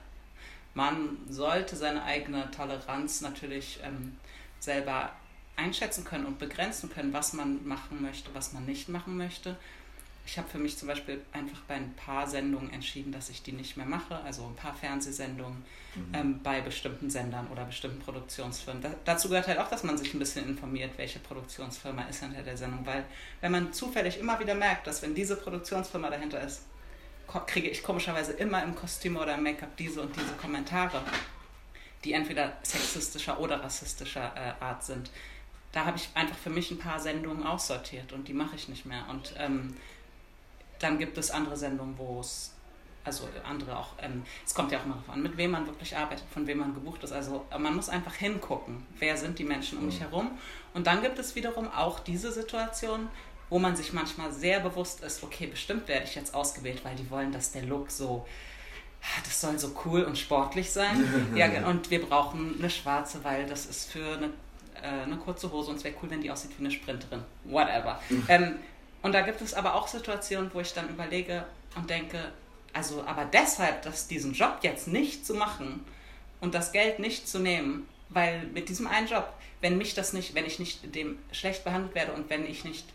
D: man sollte seine eigene Toleranz natürlich ähm, selber einschätzen können und begrenzen können, was man machen möchte, was man nicht machen möchte ich habe für mich zum Beispiel einfach bei ein paar Sendungen entschieden, dass ich die nicht mehr mache, also ein paar Fernsehsendungen mhm. ähm, bei bestimmten Sendern oder bestimmten Produktionsfirmen. Da, dazu gehört halt auch, dass man sich ein bisschen informiert, welche Produktionsfirma ist hinter der Sendung, weil wenn man zufällig immer wieder merkt, dass wenn diese Produktionsfirma dahinter ist, kriege ich komischerweise immer im Kostüm oder im Make-up diese und diese Kommentare, die entweder sexistischer oder rassistischer äh, Art sind. Da habe ich einfach für mich ein paar Sendungen aussortiert und die mache ich nicht mehr. Und ähm, dann gibt es andere Sendungen, wo es, also andere auch, ähm, es kommt ja auch immer darauf an, mit wem man wirklich arbeitet, von wem man gebucht ist. Also man muss einfach hingucken, wer sind die Menschen um mich herum. Und dann gibt es wiederum auch diese Situation, wo man sich manchmal sehr bewusst ist, okay, bestimmt werde ich jetzt ausgewählt, weil die wollen, dass der Look so, ah, das soll so cool und sportlich sein. ja, und wir brauchen eine schwarze, weil das ist für eine, äh, eine kurze Hose und es wäre cool, wenn die aussieht wie eine Sprinterin. Whatever. ähm, und da gibt es aber auch Situationen, wo ich dann überlege und denke, also aber deshalb, dass diesen Job jetzt nicht zu machen und das Geld nicht zu nehmen, weil mit diesem einen Job, wenn mich das nicht, wenn ich nicht dem schlecht behandelt werde und wenn ich nicht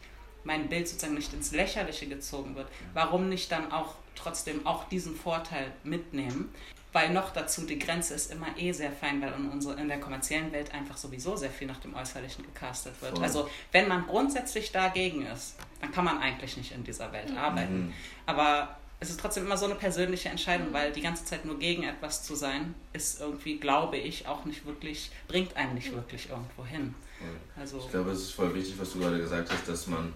D: mein Bild sozusagen nicht ins Lächerliche gezogen wird, warum nicht dann auch trotzdem auch diesen Vorteil mitnehmen? Weil noch dazu, die Grenze ist immer eh sehr fein, weil in, unsere, in der kommerziellen Welt einfach sowieso sehr viel nach dem Äußerlichen gecastet wird. Voll. Also wenn man grundsätzlich dagegen ist, dann kann man eigentlich nicht in dieser Welt mhm. arbeiten. Aber es ist trotzdem immer so eine persönliche Entscheidung, mhm. weil die ganze Zeit nur gegen etwas zu sein, ist irgendwie, glaube ich, auch nicht wirklich, bringt einen nicht wirklich irgendwo hin.
C: Also, ich glaube, es ist voll wichtig, was du gerade gesagt hast, dass man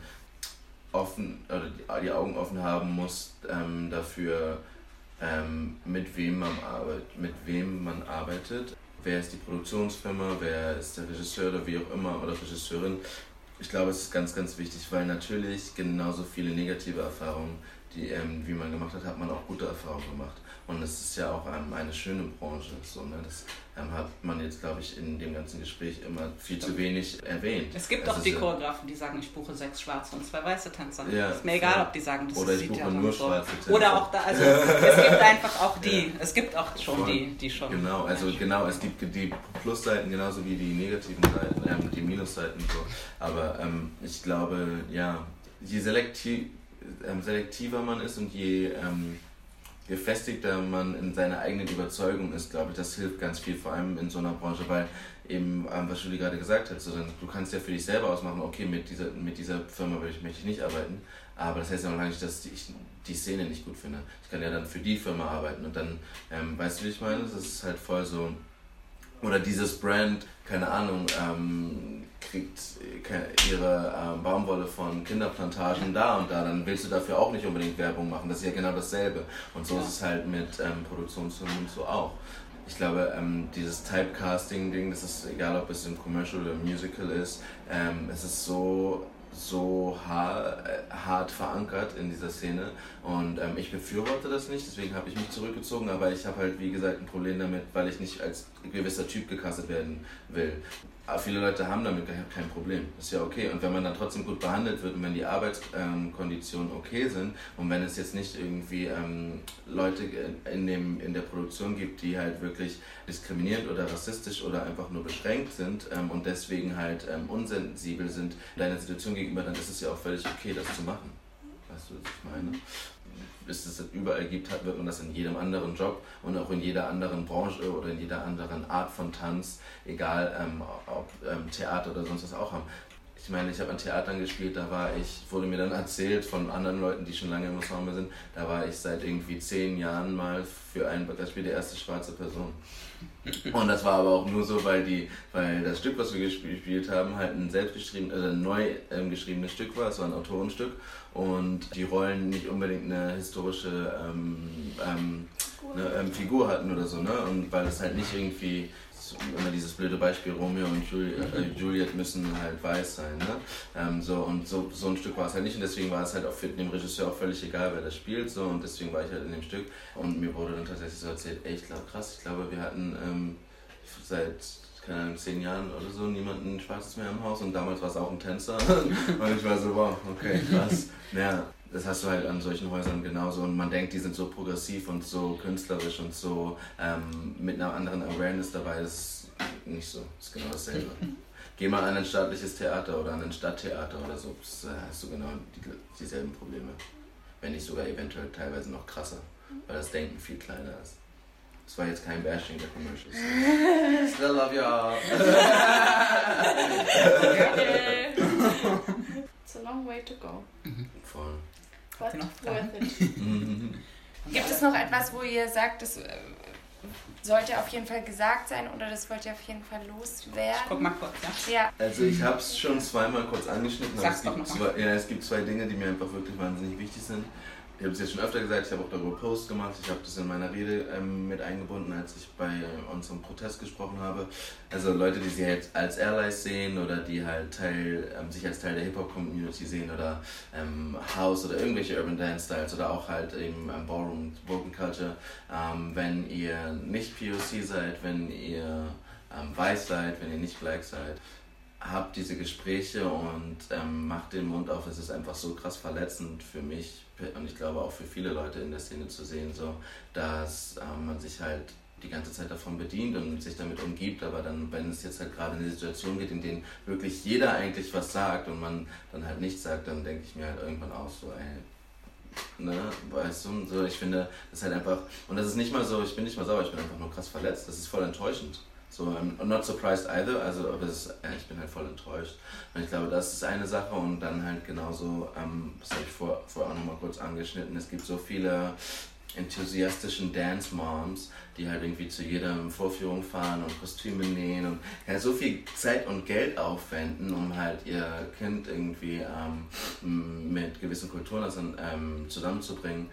C: offen, oder die Augen offen haben muss ähm, dafür, ähm, mit wem man arbeitet, mit wem man arbeitet. Wer ist die Produktionsfirma, wer ist der Regisseur oder wie auch immer oder Regisseurin. Ich glaube, es ist ganz, ganz wichtig, weil natürlich genauso viele negative Erfahrungen, die ähm, wie man gemacht hat, hat man auch gute Erfahrungen gemacht. Und es ist ja auch ähm, eine schöne Branche. So, ne? Das ähm, hat man jetzt, glaube ich, in dem ganzen Gespräch immer viel zu wenig erwähnt.
D: Es gibt also auch die Choreografen, die sagen, ich buche sechs schwarze und zwei weiße Tänzer. Ja, ist mir egal, ob die sagen, das
C: Oder sieht ich buche ja nur so. schwarze
D: Tänzer. Oder auch da, also es gibt einfach auch die, ja. es gibt auch schon Voll. die, die schon.
C: Genau, also genau, es gibt die Plusseiten genauso wie die negativen Seiten, ähm, die Minusseiten so. Aber ähm, ich glaube, ja, je selektiv, ähm, selektiver man ist und je ähm, gefestigter man in seiner eigenen Überzeugung ist, glaube ich, das hilft ganz viel, vor allem in so einer Branche, weil eben, ähm, was Julie gerade gesagt hat, so, du kannst ja für dich selber ausmachen, okay, mit dieser, mit dieser Firma möchte ich nicht arbeiten, aber das heißt ja noch lange nicht, dass ich die Szene nicht gut finde. Ich kann ja dann für die Firma arbeiten und dann, ähm, weißt du, wie ich meine? Das ist halt voll so, oder dieses Brand, keine Ahnung, ähm, kriegt ihre ähm, Baumwolle von Kinderplantagen da und da, dann willst du dafür auch nicht unbedingt Werbung machen. Das ist ja genau dasselbe. Und so ja. ist es halt mit ähm, Produktionsfilmen und so auch. Ich glaube, ähm, dieses Typecasting-Ding, das ist egal, ob es im Commercial oder im Musical ist, ähm, es ist so so hart, äh, hart verankert in dieser Szene und ähm, ich befürworte das nicht, deswegen habe ich mich zurückgezogen, aber ich habe halt wie gesagt ein Problem damit, weil ich nicht als gewisser Typ gecastet werden will. Aber viele Leute haben damit kein Problem. Ist ja okay. Und wenn man dann trotzdem gut behandelt wird und wenn die Arbeitskonditionen okay sind und wenn es jetzt nicht irgendwie ähm, Leute in, dem, in der Produktion gibt, die halt wirklich diskriminierend oder rassistisch oder einfach nur beschränkt sind ähm, und deswegen halt ähm, unsensibel sind deiner Situation gegenüber, dann ist es ja auch völlig okay, das zu machen. Weißt du, was ich meine? Es es überall gibt, wird man das in jedem anderen Job und auch in jeder anderen Branche oder in jeder anderen Art von Tanz, egal ähm, ob ähm, Theater oder sonst was auch haben. Ich meine, ich habe an Theatern gespielt, da war ich, wurde mir dann erzählt von anderen Leuten, die schon lange im Ensemble sind, da war ich seit irgendwie zehn Jahren mal für ein Beispiel die erste schwarze Person. Und das war aber auch nur so, weil, die, weil das Stück, was wir gespielt haben, halt ein selbstgeschriebenes, also ein neu ähm, geschriebenes Stück war, es war ein Autorenstück und die Rollen nicht unbedingt eine historische ähm, ähm, eine, ähm, Figur hatten oder so, ne? Und weil es halt nicht irgendwie immer dieses blöde Beispiel, Romeo und Juliet, äh, Juliet müssen halt weiß sein. Ne? Ähm, so, und so, so ein Stück war es halt nicht und deswegen war es halt auch für den Regisseur auch völlig egal, wer das spielt. So, und deswegen war ich halt in dem Stück und mir wurde dann tatsächlich so erzählt, ey, ich glaube krass, ich glaube wir hatten ähm, seit keine Ahnung, zehn Jahren oder so niemanden Schwarzes mehr im Haus und damals war es auch ein Tänzer und ich war so, wow, okay, krass. Ja, das hast du halt an solchen Häusern genauso und man denkt, die sind so progressiv und so künstlerisch und so ähm, mit einer anderen Awareness dabei. Das ist nicht so, das ist genau dasselbe. Geh mal an ein staatliches Theater oder an ein Stadttheater oder so, das äh, hast du genau die, dieselben Probleme. Wenn nicht sogar eventuell teilweise noch krasser, weil das Denken viel kleiner ist. Das war jetzt kein Bashing der Commercials. Still love y'all.
E: A long way to go.
C: Voll.
E: But worth it.
B: Gibt es noch etwas, wo ihr sagt, das äh, sollte auf jeden Fall gesagt sein oder das wollt ihr auf jeden Fall loswerden?
D: Ich guck mal kurz, ja?
B: ja.
C: Also ich habe es schon zweimal kurz angeschnitten, aber es gibt, zwei, ja, es gibt zwei Dinge, die mir einfach wirklich wahnsinnig wichtig sind ich habe es jetzt schon öfter gesagt, ich habe auch darüber Post gemacht, ich habe das in meiner Rede ähm, mit eingebunden, als ich bei unserem Protest gesprochen habe. Also Leute, die sich halt als Allies sehen oder die halt Teil, ähm, sich als Teil der Hip-Hop-Community sehen oder ähm, House oder irgendwelche Urban Dance Styles oder auch halt eben ähm, Ballroom, Broken Culture. Ähm, wenn ihr nicht POC seid, wenn ihr ähm, weiß seid, wenn ihr nicht black seid, habt diese Gespräche und ähm, macht den Mund auf. Es ist einfach so krass verletzend für mich und ich glaube auch für viele Leute in der Szene zu sehen, so, dass ähm, man sich halt die ganze Zeit davon bedient und sich damit umgibt, aber dann, wenn es jetzt halt gerade in eine Situation geht, in denen wirklich jeder eigentlich was sagt und man dann halt nichts sagt, dann denke ich mir halt irgendwann auch so, ey, ne, weißt du, so, ich finde, das ist halt einfach, und das ist nicht mal so, ich bin nicht mal sauer, ich bin einfach nur krass verletzt, das ist voll enttäuschend. So, I'm not surprised either, also aber ist, ja, ich bin halt voll enttäuscht. Und ich glaube, das ist eine Sache und dann halt genauso, ähm, das habe ich vor, vorher auch nochmal kurz angeschnitten, es gibt so viele enthusiastischen Dance Moms, die halt irgendwie zu jeder Vorführung fahren und Kostüme nähen und ja, so viel Zeit und Geld aufwenden, um halt ihr Kind irgendwie ähm, mit gewissen Kulturen ähm, zusammenzubringen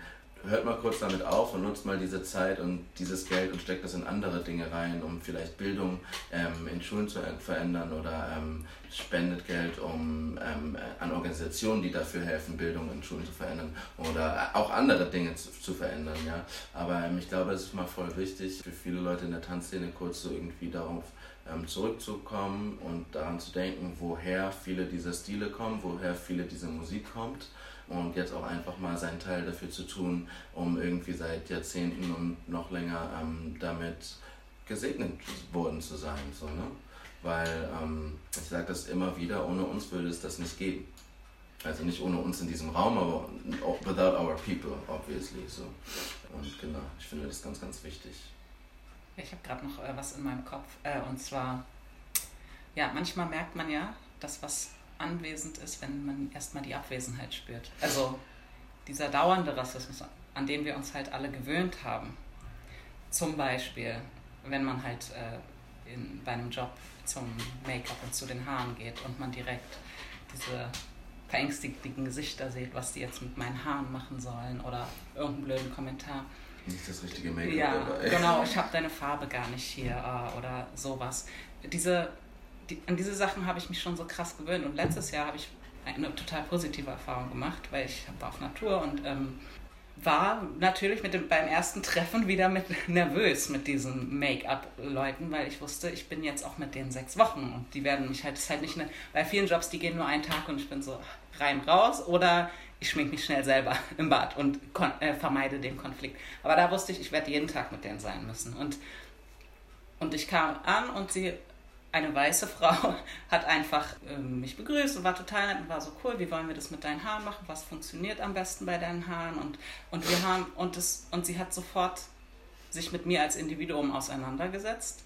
C: hört mal kurz damit auf und nutzt mal diese Zeit und dieses Geld und steckt das in andere Dinge rein, um vielleicht Bildung ähm, in Schulen zu verändern oder ähm, spendet Geld um ähm, an Organisationen, die dafür helfen, Bildung in Schulen zu verändern oder auch andere Dinge zu, zu verändern. Ja? Aber ähm, ich glaube, es ist mal voll wichtig für viele Leute in der Tanzszene kurz so irgendwie darauf ähm, zurückzukommen und daran zu denken, woher viele dieser Stile kommen, woher viele dieser Musik kommt und jetzt auch einfach mal seinen Teil dafür zu tun, um irgendwie seit Jahrzehnten und noch länger ähm, damit gesegnet worden zu sein. So, ne? Weil ähm, ich sage das immer wieder, ohne uns würde es das nicht geben. Also nicht ohne uns in diesem Raum, aber without our people, obviously. So. Und genau, ich finde das ganz, ganz wichtig.
D: Ich habe gerade noch äh, was in meinem Kopf. Äh, und zwar, ja, manchmal merkt man ja, dass was anwesend ist, wenn man erstmal die Abwesenheit spürt. Also dieser dauernde Rassismus, an den wir uns halt alle gewöhnt haben. Zum Beispiel, wenn man halt äh, in, bei einem Job zum Make-up und zu den Haaren geht und man direkt diese verängstigten Gesichter sieht, was die jetzt mit meinen Haaren machen sollen oder irgendeinen blöden Kommentar.
C: Nicht das richtige Make-up
D: Ja,
C: dabei.
D: genau, ich habe deine Farbe gar nicht hier äh, oder sowas. Diese, die, an diese Sachen habe ich mich schon so krass gewöhnt und letztes Jahr habe ich eine total positive Erfahrung gemacht, weil ich war auf Natur und ähm, war natürlich mit dem, beim ersten Treffen wieder mit nervös mit diesen Make-up-Leuten, weil ich wusste, ich bin jetzt auch mit denen sechs Wochen und die werden mich halt, ist halt nicht eine, bei vielen Jobs, die gehen nur einen Tag und ich bin so rein raus oder ich schmink mich schnell selber im Bad und äh, vermeide den Konflikt. Aber da wusste ich, ich werde jeden Tag mit denen sein müssen und und ich kam an und sie eine weiße Frau hat einfach ähm, mich begrüßt und war total nett und war so cool, wie wollen wir das mit deinen Haaren machen, was funktioniert am besten bei deinen Haaren? Und, und wir haben und das und sie hat sofort sich mit mir als Individuum auseinandergesetzt,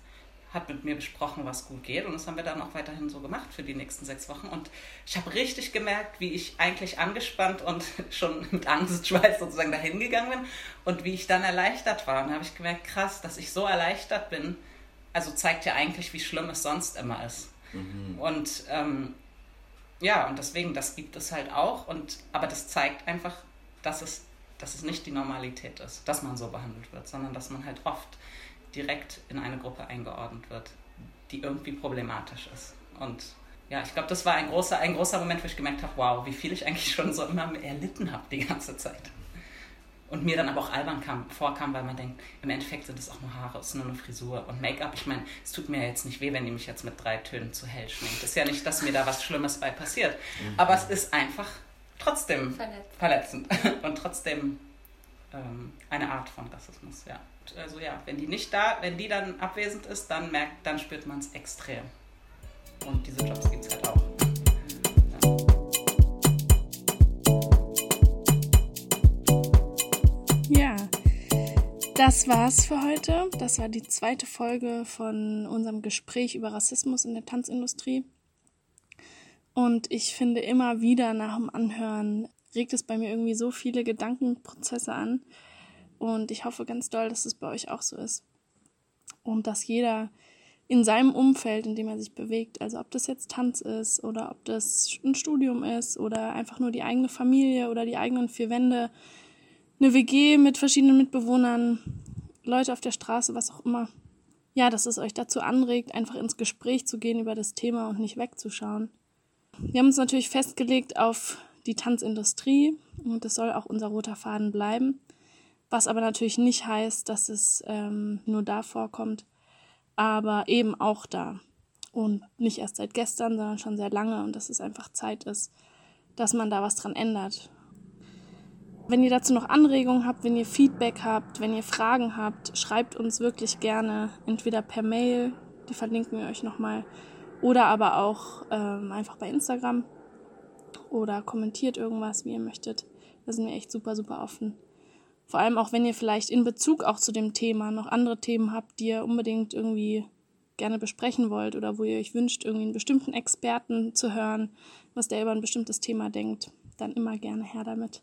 D: hat mit mir besprochen, was gut geht und das haben wir dann auch weiterhin so gemacht für die nächsten sechs Wochen. Und ich habe richtig gemerkt, wie ich eigentlich angespannt und schon mit Angstschweiß sozusagen dahin gegangen bin und wie ich dann erleichtert war. Und da habe ich gemerkt, krass, dass ich so erleichtert bin, also zeigt ja eigentlich, wie schlimm es sonst immer ist. Mhm. Und ähm, ja, und deswegen, das gibt es halt auch. Und, aber das zeigt einfach, dass es, dass es nicht die Normalität ist, dass man so behandelt wird, sondern dass man halt oft direkt in eine Gruppe eingeordnet wird, die irgendwie problematisch ist. Und ja, ich glaube, das war ein großer, ein großer Moment, wo ich gemerkt habe, wow, wie viel ich eigentlich schon so immer erlitten habe die ganze Zeit. Und mir dann aber auch albern kam, vorkam, weil man denkt, im Endeffekt sind es auch nur Haare, es ist nur eine Frisur. Und Make-up, ich meine, es tut mir jetzt nicht weh, wenn die mich jetzt mit drei Tönen zu hell schminkt. ist ja nicht, dass mir da was Schlimmes bei passiert. Mhm. Aber es ist einfach trotzdem verletzend. verletzend. Und trotzdem ähm, eine Art von Rassismus, ja. Also ja, wenn die nicht da, wenn die dann abwesend ist, dann merkt, dann spürt man es extrem. Und diese Jobs gibt es halt auch.
E: Das war's für heute. Das war die zweite Folge von unserem Gespräch über Rassismus in der Tanzindustrie. Und ich finde immer wieder nach dem Anhören regt es bei mir irgendwie so viele Gedankenprozesse an. Und ich hoffe ganz doll, dass es bei euch auch so ist. Und dass jeder in seinem Umfeld, in dem er sich bewegt, also ob das jetzt Tanz ist oder ob das ein Studium ist oder einfach nur die eigene Familie oder die eigenen vier Wände, eine WG mit verschiedenen Mitbewohnern, Leute auf der Straße, was auch immer. Ja, dass es euch dazu anregt, einfach ins Gespräch zu gehen über das Thema und nicht wegzuschauen. Wir haben uns natürlich festgelegt auf die Tanzindustrie und das soll auch unser roter Faden bleiben. Was aber natürlich nicht heißt, dass es ähm, nur da vorkommt, aber eben auch da. Und nicht erst seit gestern, sondern schon sehr lange und dass es einfach Zeit ist, dass man da was dran ändert. Wenn ihr dazu noch Anregungen habt, wenn ihr Feedback habt, wenn ihr Fragen habt, schreibt uns wirklich gerne entweder per Mail, die verlinken wir euch nochmal, oder aber auch ähm, einfach bei Instagram oder kommentiert irgendwas, wie ihr möchtet. Da sind wir echt super, super offen. Vor allem auch, wenn ihr vielleicht in Bezug auch zu dem Thema noch andere Themen habt, die ihr unbedingt irgendwie gerne besprechen wollt oder wo ihr euch wünscht, irgendwie einen bestimmten Experten zu hören, was der über ein bestimmtes Thema denkt, dann immer gerne her damit.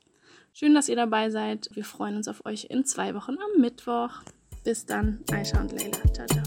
E: Schön, dass ihr dabei seid. Wir freuen uns auf euch in zwei Wochen am Mittwoch. Bis dann, Aisha und Leila. Ciao, ciao.